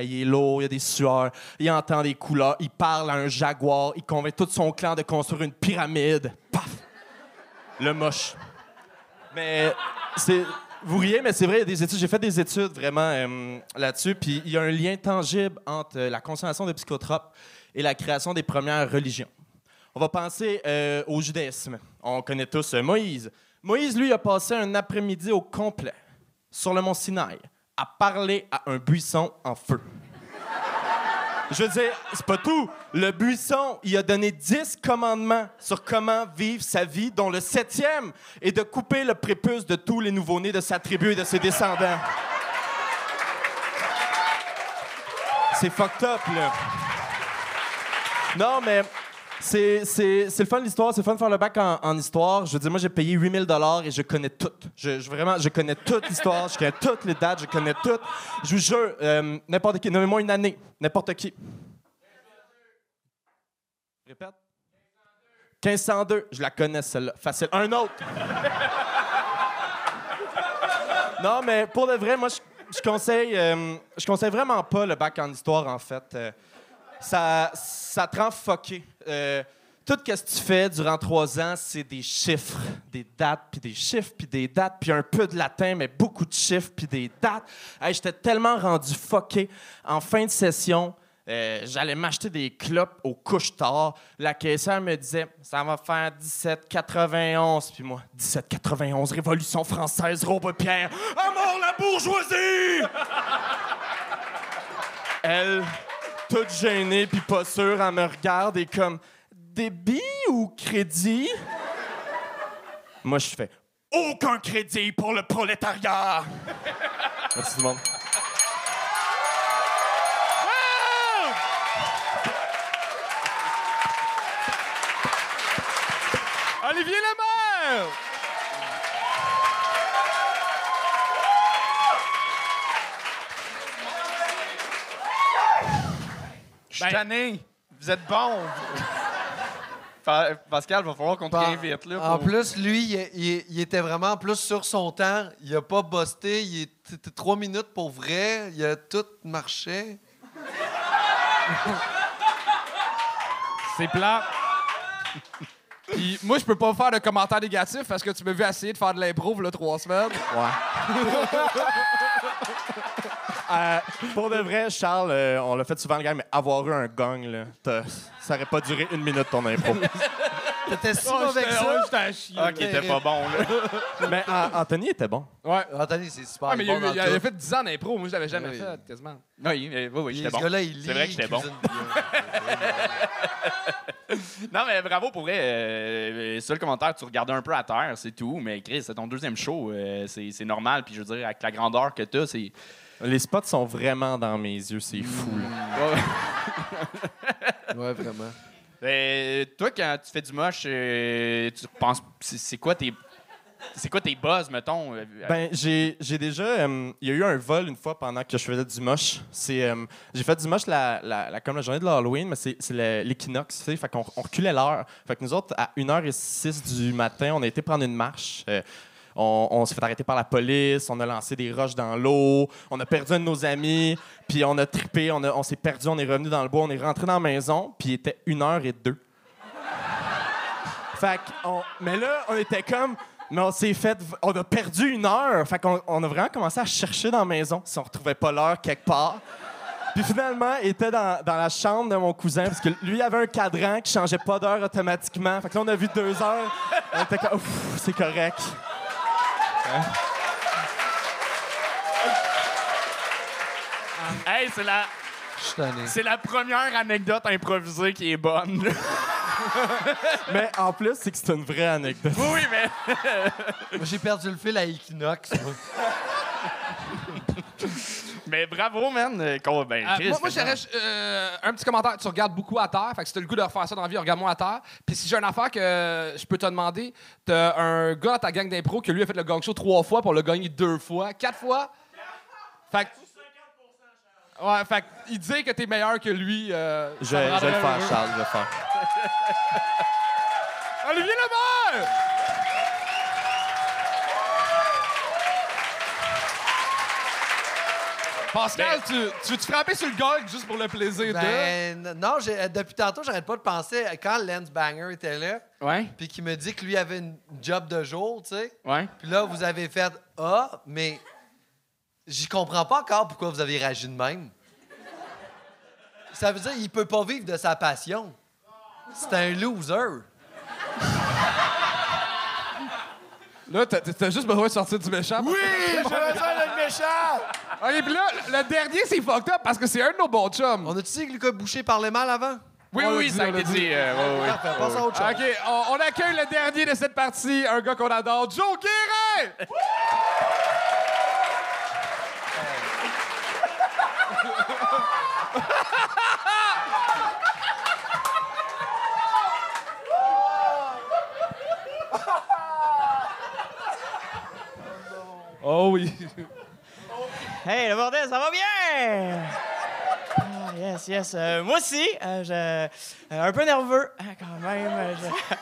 Il est lourd, il y a des sueurs, il entend des couleurs, il parle à un jaguar, il convainc tout son clan de construire une pyramide. Paf! Le moche. Mais c'est. Vous riez, mais c'est vrai, des études. J'ai fait des études vraiment euh, là-dessus. Puis il y a un lien tangible entre euh, la consommation de psychotropes et la création des premières religions. On va penser euh, au judaïsme. On connaît tous Moïse. Moïse, lui, a passé un après-midi au complet sur le mont Sinaï à parler à un buisson en feu. Je veux dire, c'est pas tout. Le buisson, il a donné 10 commandements sur comment vivre sa vie, dont le septième est de couper le prépuce de tous les nouveau-nés de sa tribu et de ses descendants. C'est fucked up, là. Non, mais c'est, le fun de l'histoire, c'est le fun de faire le bac en, histoire. Je veux dire, moi, j'ai payé 8000 dollars et je connais tout. Je, je- vraiment, je connais toute l'histoire, je connais toutes les dates, je connais tout. Je vous jure, euh, n'importe qui, nommez-moi une année, n'importe qui. Répète. 1502, je la connais celle-là. Facile. Un autre. non, mais pour de vrai, moi, je, je conseille, euh, je conseille vraiment pas le bac en histoire, en fait. Euh, ça, ça te rend fucké. Euh, tout ce que tu fais durant trois ans, c'est des chiffres, des dates, puis des chiffres, puis des dates, puis un peu de latin, mais beaucoup de chiffres, puis des dates. J'étais tellement rendu fucké. En fin de session, euh, j'allais m'acheter des clopes au couche-tard. La caissière me disait Ça va faire 17,91. Puis moi, 17,91, Révolution française, Robespierre. À mort la bourgeoisie! Elle, toute gênée puis pas sûre, elle me regarde et comme Débit ou crédit? Moi, je fais Aucun crédit pour le prolétariat! Merci tout le monde. Olivier Lemaire! Je suis tanné. Vous êtes bon. Pa- Pascal, va falloir qu'on te réinvite. Là, En plus, lui, il, il- il était vraiment plus sur son temps. Il a pas busté. Il était trois minutes pour vrai. Il a tout marché. C'est plat. Puis moi, je peux pas faire de commentaires négatifs parce que tu m'as vu essayer de faire de l'impro là trois semaines. Euh, pour de vrai, Charles, euh, on l'a fait souvent le gars, mais avoir eu un gong, là, t'as- ça aurait pas duré une minute ton impro. T'étais si Oh, mauvais que j'étais- ça. oh, j'étais à chier. Ah, qui était pas bon, là. mais Anthony était bon. Ouais. Anthony, c'est super Ah, mais il, a, bon dans il a- il a tout. fait 10 ans d'impro. Moi, je l'avais jamais Oui. fait, quasiment. Oui, mais- oui, oui, j'étais ce bon. gars-là, il lit. C'est vrai que j'étais bon. cuisine bien. Non, mais bravo pour vrai. Euh, euh, seul commentaire, tu regardais un peu à terre, c'est tout. Mais Chris, c'est ton deuxième show. euh, c'est c'est normal. Puis je veux dire, avec la grandeur que t'as, c'est. Les spots sont vraiment dans mes yeux, c'est fou. là. Ouais, vraiment. Euh, toi, quand tu fais du moche, euh, tu penses. C'est c'est quoi tes. C'est quoi tes buzz, mettons? Ben, j'ai j'ai déjà. euh, Il y a eu un vol une fois pendant que je faisais du moche. C'est, euh, j'ai fait du moche la, la- la- comme la journée de l'Halloween, mais c'est, l'équinoxe, tu sais. Fait qu'on on reculait l'heure. Fait que nous autres, à 1h06 du matin, on a été prendre une marche. On, on s'est fait arrêter par la police, on a lancé des roches dans l'eau, on a perdu nos amis, puis on a trippé, on, on s'est perdu, on est revenu dans le bois, on est rentré dans la maison, puis il était 1h02. Fait qu'on- mais là, on était comme. Mais on s'est fait. On a perdu une heure. Fait qu'on on a vraiment commencé à chercher dans la maison si on retrouvait pas l'heure quelque part. Puis finalement, il était dans, la chambre de mon cousin parce que lui, avait un cadran qui changeait pas d'heure automatiquement. Fait que là, on a vu deux heures. On était comme, c'est correct. Hey, c'est la, Je suis tanné. c'est la première anecdote improvisée qui est bonne. Mais en plus, c'est que c'est une vraie anecdote. oui, mais. J'ai perdu le fil à Equinox. Mais bravo, man. euh, ben, Euh, moi, moi j'aurais euh, un petit commentaire. Tu regardes beaucoup à terre. Fait que si t'as le goût de refaire ça dans la vie, regarde-moi à terre. Puis si j'ai une affaire que je peux te demander, t'as un gars dans ta gang d'impro qui lui a fait le gang show trois fois pour le gagner deux fois. Quatre fois? Fait que. Ouais, fait que il dit que t'es meilleur que lui. euh, Je, je vais le faire. Charles, je vais le faire. Olivier Lemaire! Pascal, tu, tu veux-tu frapper sur le gong juste pour le plaisir de? Ben, n- non, j'ai- euh, depuis tantôt, j'arrête pas de penser à quand Lance Banger était là, Ouais, puis qu'il me dit que lui avait une job de jour, tu sais. ouais. Puis là, vous avez fait Ah, mais j'y comprends pas encore pourquoi vous avez réagi de même. Ça veut dire qu'il peut pas vivre de sa passion. C'est un loser. Là, t'as, t'as juste besoin de sortir du méchant. Oui, j'ai besoin d'être méchant! OK, puis là, le dernier, c'est fucked up parce que c'est un de nos bons chums. On a-tu dit que Lucas Boucher parlait mal avant? Oui, oui, on oui, l'a ça a on l'a été dit. euh, ouais, ouais. Parfait, passe à autre chose. OK, on, on accueille le dernier de cette partie, un gars qu'on adore, Joe Guérin! Oh oui. Hey, le bordel, ça va bien? Ah, yes, yes. Euh, moi aussi, euh, je, euh, un peu nerveux, quand même. je-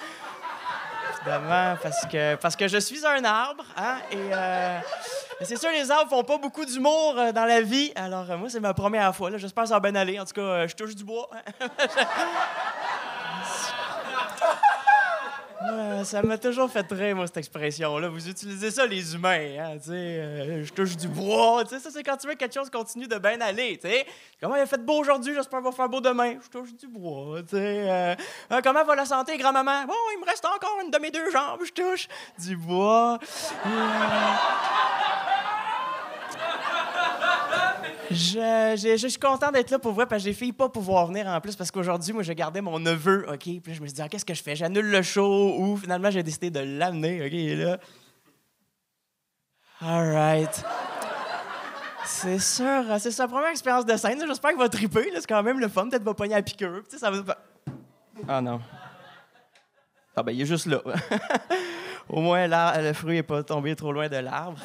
Évidemment, parce que, parce que je suis un arbre, hein, et c'est sûr, les arbres font pas beaucoup d'humour dans la vie. Alors, moi, c'est ma première fois. J'espère que ça va bien aller. En tout cas, je touche du bois. Ça m'a toujours fait rire, moi, cette expression-là. Vous utilisez ça, les humains, hein, euh, je touche du bois. Ça, c'est quand tu veux que quelque chose continue de bien aller. Comment il a fait beau aujourd'hui, j'espère qu'il va faire beau demain. Je touche du bois, euh, Euh, comment va la santé, grand-maman? Bon, il me reste encore une de mes deux jambes, je touche du bois. Je, je- je suis content d'être là pour vrai parce que j'ai failli pas pouvoir venir en plus parce qu'aujourd'hui, moi, je gardais mon neveu, OK? Puis je me suis dit, ah, qu'est-ce que je fais? J'annule le show ou finalement, j'ai décidé de l'amener, OK? Il est là. All right. C'est sûr, c'est sa première expérience de scène. J'espère qu'il va triper. C'est quand même le fun. Peut-être va pogner à sais, ça va... Ah non. Ah ben, il est juste là. Au moins, là, le fruit est pas tombé trop loin de l'arbre.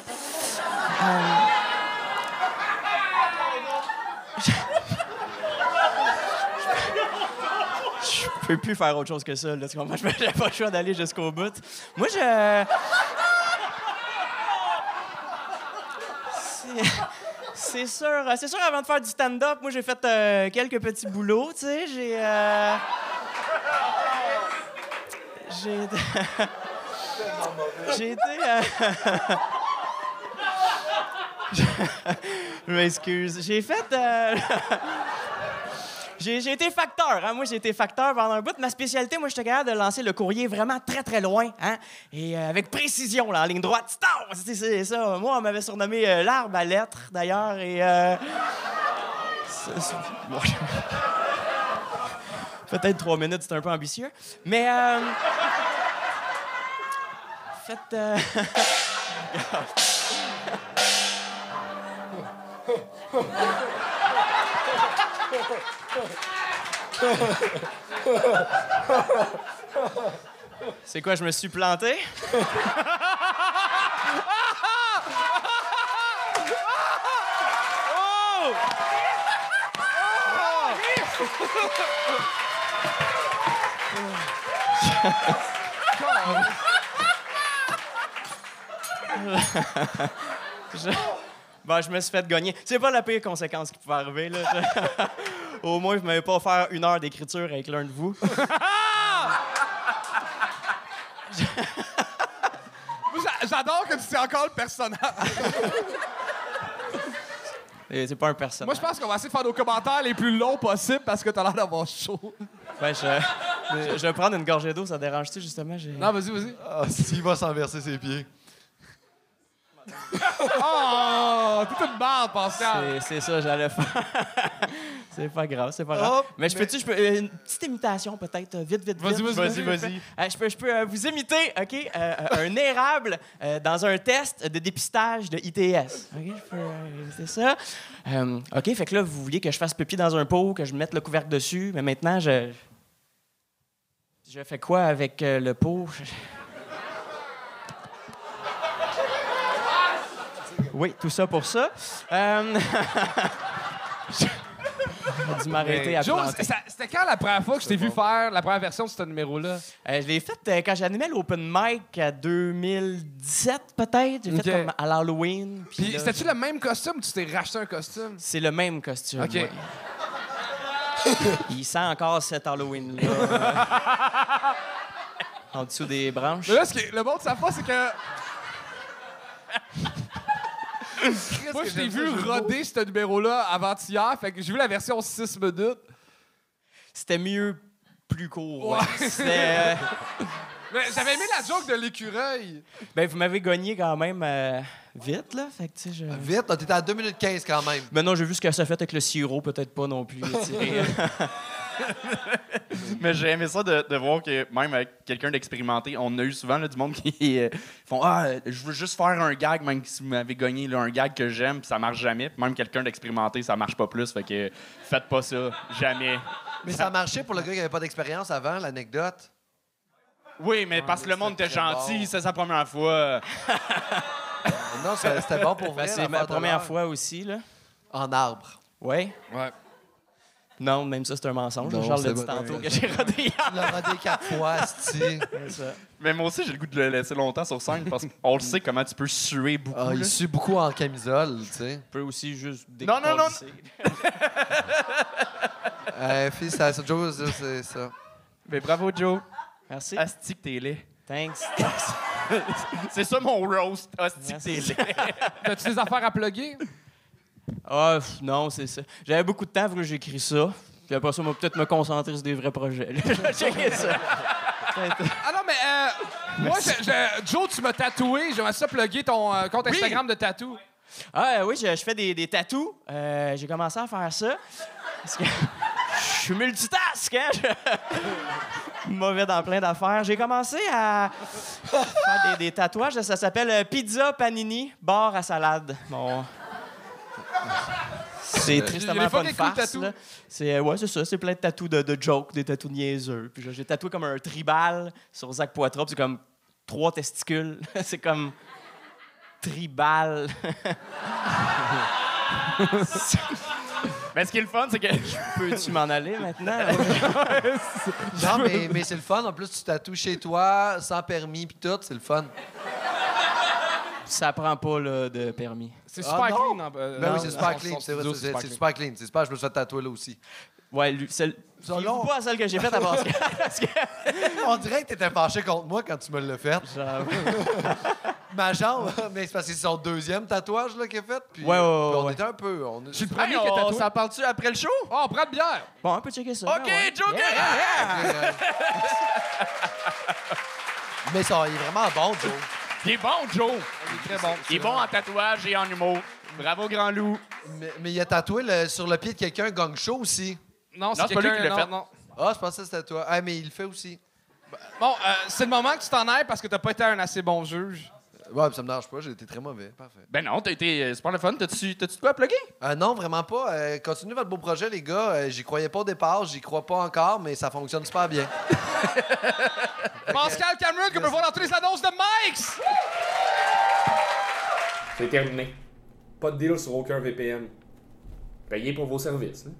Je peux plus faire autre chose que ça. Là, tu comprends? Pas le choix d'aller jusqu'au bout. Moi, je. C'est- sûr, c'est sûr, avant de faire du stand-up, moi, j'ai fait euh, quelques petits boulots, tu sais. J'ai. euh, J'ai. J'ai été. euh, Je m'excuse. J'ai fait. J'ai été facteur, hein? Moi, j'ai été facteur pendant un bout. Ma spécialité, moi, j'étais capable de lancer le courrier vraiment très, très loin, hein? Et euh, avec précision, là, en ligne droite. C'est ça. Moi, on m'avait surnommé euh, l'arbre à lettres, d'ailleurs, et... euh, Peut-être trois minutes, c'est un peu ambitieux. Mais... Faites... C'est quoi, je me suis planté? Je... Bon, je me suis fait gagner. C'est pas la pire conséquence qui pouvait arriver, là. Au moins, je m'avais pas offert une heure d'écriture avec l'un de vous. J'a- J'adore que tu sais encore le personnage. Et C'est pas un personnage. Moi, je pense qu'on va essayer de faire nos commentaires les plus longs possibles parce que t'as l'air d'avoir chaud. Ouais, je... je vais prendre une gorgée d'eau, ça dérange-tu, justement? J'ai... Non, vas-y, vas-y. Ah, s'il va s'en verser ses pieds. Oh, t'es une barre, Pascal. C'est, c'est ça, j'allais faire. C'est pas grave, c'est pas grave. Mais je peux-tu, je peux, une petite imitation peut-être, euh, vite, vite, Vas-y, vite. vas-y, peux- vas-y. Euh, je peux, je peux euh, vous imiter, OK, euh, un érable euh, dans un test de dépistage de ITS. OK, je peux imiter ça. Euh, OK, fait que là, vous vouliez que je fasse pipi dans un pot, que je mette le couvercle dessus, mais maintenant, je. Je fais quoi avec euh, le pot? Oui, tout ça pour ça. J'ai dû m'arrêter à Joe, planter. ça- c'était quand la première fois que je t'ai vu faire la première version de ce numéro-là? Euh, je l'ai fait euh, quand j'animais l'open mic à 2017, peut-être. J'ai Ok. fait comme à l'Halloween. puis Puis, là, c'était-tu le même costume ou tu t'es racheté un costume? C'est le même costume. OK. ouais. Il sent encore cet Halloween-là. en dessous des branches. Mais là, ce qui est- le bon de sa foi, c'est que. Moi, je t'ai vu roder ce numéro-là avant-hier, fait que j'ai vu la version 6 minutes. C'était mieux plus court. ouais. Ouais. C'était, euh, Mais j'avais aimé la joke de l'écureuil. ben, vous m'avez gagné quand même euh, vite, là. Fait que, tu sais, je... Vite, là, t'étais à 2 minutes 15 quand même. Ben non, j'ai vu ce que ça fait avec le sirop, peut-être pas non plus. Mais j'ai aimé ça de, de voir que même avec quelqu'un d'expérimenté, on a eu souvent là, du monde qui euh, font Ah, je veux juste faire un gag, même si vous m'avez gagné là, un gag que j'aime, puis ça marche jamais. Puis même quelqu'un d'expérimenté, ça marche pas plus. Fait que faites pas ça, jamais. Mais ça a marché pour le gars qui avait pas d'expérience avant, l'anecdote. Oui, mais parce que le monde était gentil, bon. c'est sa première fois. Non, c'était bon pour vrai. Ben, c'est ma première fois aussi, là. En arbre. Ouais. Ouais. Non, même ça, c'est un mensonge. Non, Charles l'a dit tantôt que j'ai rodé hier. Tu l'as rodé quatre fois, ça. Mais moi aussi, j'ai le goût de le laisser longtemps sur scène parce qu'on le sait comment tu peux suer beaucoup. Ah, il sue beaucoup en camisole, tu sais. On peut aussi juste Non, non, non. Euh, fils, ça, Joe, c'est ça. Mais bravo, Joe. Merci. Asti que t'es laid. Thanks. C'est ça mon roast. Asti que t'es laid. T'as-tu des affaires à plugger? Ah, pff, non, c'est ça. J'avais beaucoup de temps, pour que j'ai écrit ça. Puis après ça, on va peut-être me concentrer sur des vrais projets. là. Je vais checker ça. Ah non, mais euh, moi, je- je- Joe, tu m'as tatoué. J'aimerais ça plugger ton euh, compte Instagram de tatou. Ah euh, oui, je, je fais des, des tatous. Euh, j'ai commencé à faire ça. Parce que je suis multitask, hein? Je- Mauvais dans plein d'affaires. J'ai commencé à faire des, des tatouages. Ça s'appelle euh, Pizza Panini Bar à salade. Bon. C'est y tristement pas une farce. C'est euh, ouais, c'est ça. C'est plein de tatous de, de jokes, des tatous niaiseux. Puis j'ai tatoué comme un tribal sur Zach Poitras. C'est comme trois testicules. c'est comme tribal. Mais ce qui est le fun, c'est que. Peux-tu m'en aller maintenant? Non, mais, mais c'est le fun. En plus, tu tatoues chez toi, sans permis, puis tout. C'est le fun. Ça prend pas là, de permis. C'est Ah, super non? clean. euh, Ben oui, c'est super clean. C'est vrai, c'est- super clean. C'est super, je me suis tatouer là aussi. Ouais, lui, celle. Non. pas celle que j'ai faite à Pascal. parce que. On dirait que t'étais fâché contre moi quand tu me l'as fait. Genre, Ma jambe, mais c'est parce que c'est son deuxième tatouage là, qu'il a fait. Puis, Ouais, ouais, ouais, puis on ouais. était un peu. On... Je suis le Hey, premier qui a on tatoué. s'en parle-tu après le show? Oh, on prend de bière. Bon, on peut checker ça. OK, Ah ouais. Joker! Euh, Mais ça, il est vraiment bon, Joe. Il est bon, Joe. Il est très bon. Il est bon en tatouage et en humour. Bravo, Grand Loup. Mais, mais il a tatoué le- sur le pied de quelqu'un Gong Show aussi. Non, c'est pas lui quelqu'un- qui l'a non, fait. non. Ah, je pensais que c'était toi. Ah, mais il le fait aussi. Bon, euh, c'est le moment que tu t'en ailles parce que t'as pas été un assez bon juge. Ouais, ça me dérange pas, j'ai été très mauvais. Parfait. Ben non, t'as été euh, super le fun. T'as-tu de quoi à plugger? Euh, non, vraiment pas. Euh, continuez votre beau projet, les gars. Euh, j'y croyais pas au départ, j'y crois pas encore, mais ça fonctionne super bien. Pascal Cameron, qu'on peut voir dans toutes les annonces de Mike's. C'est terminé. Pas de deal sur aucun VPN. Payez pour vos services. hein.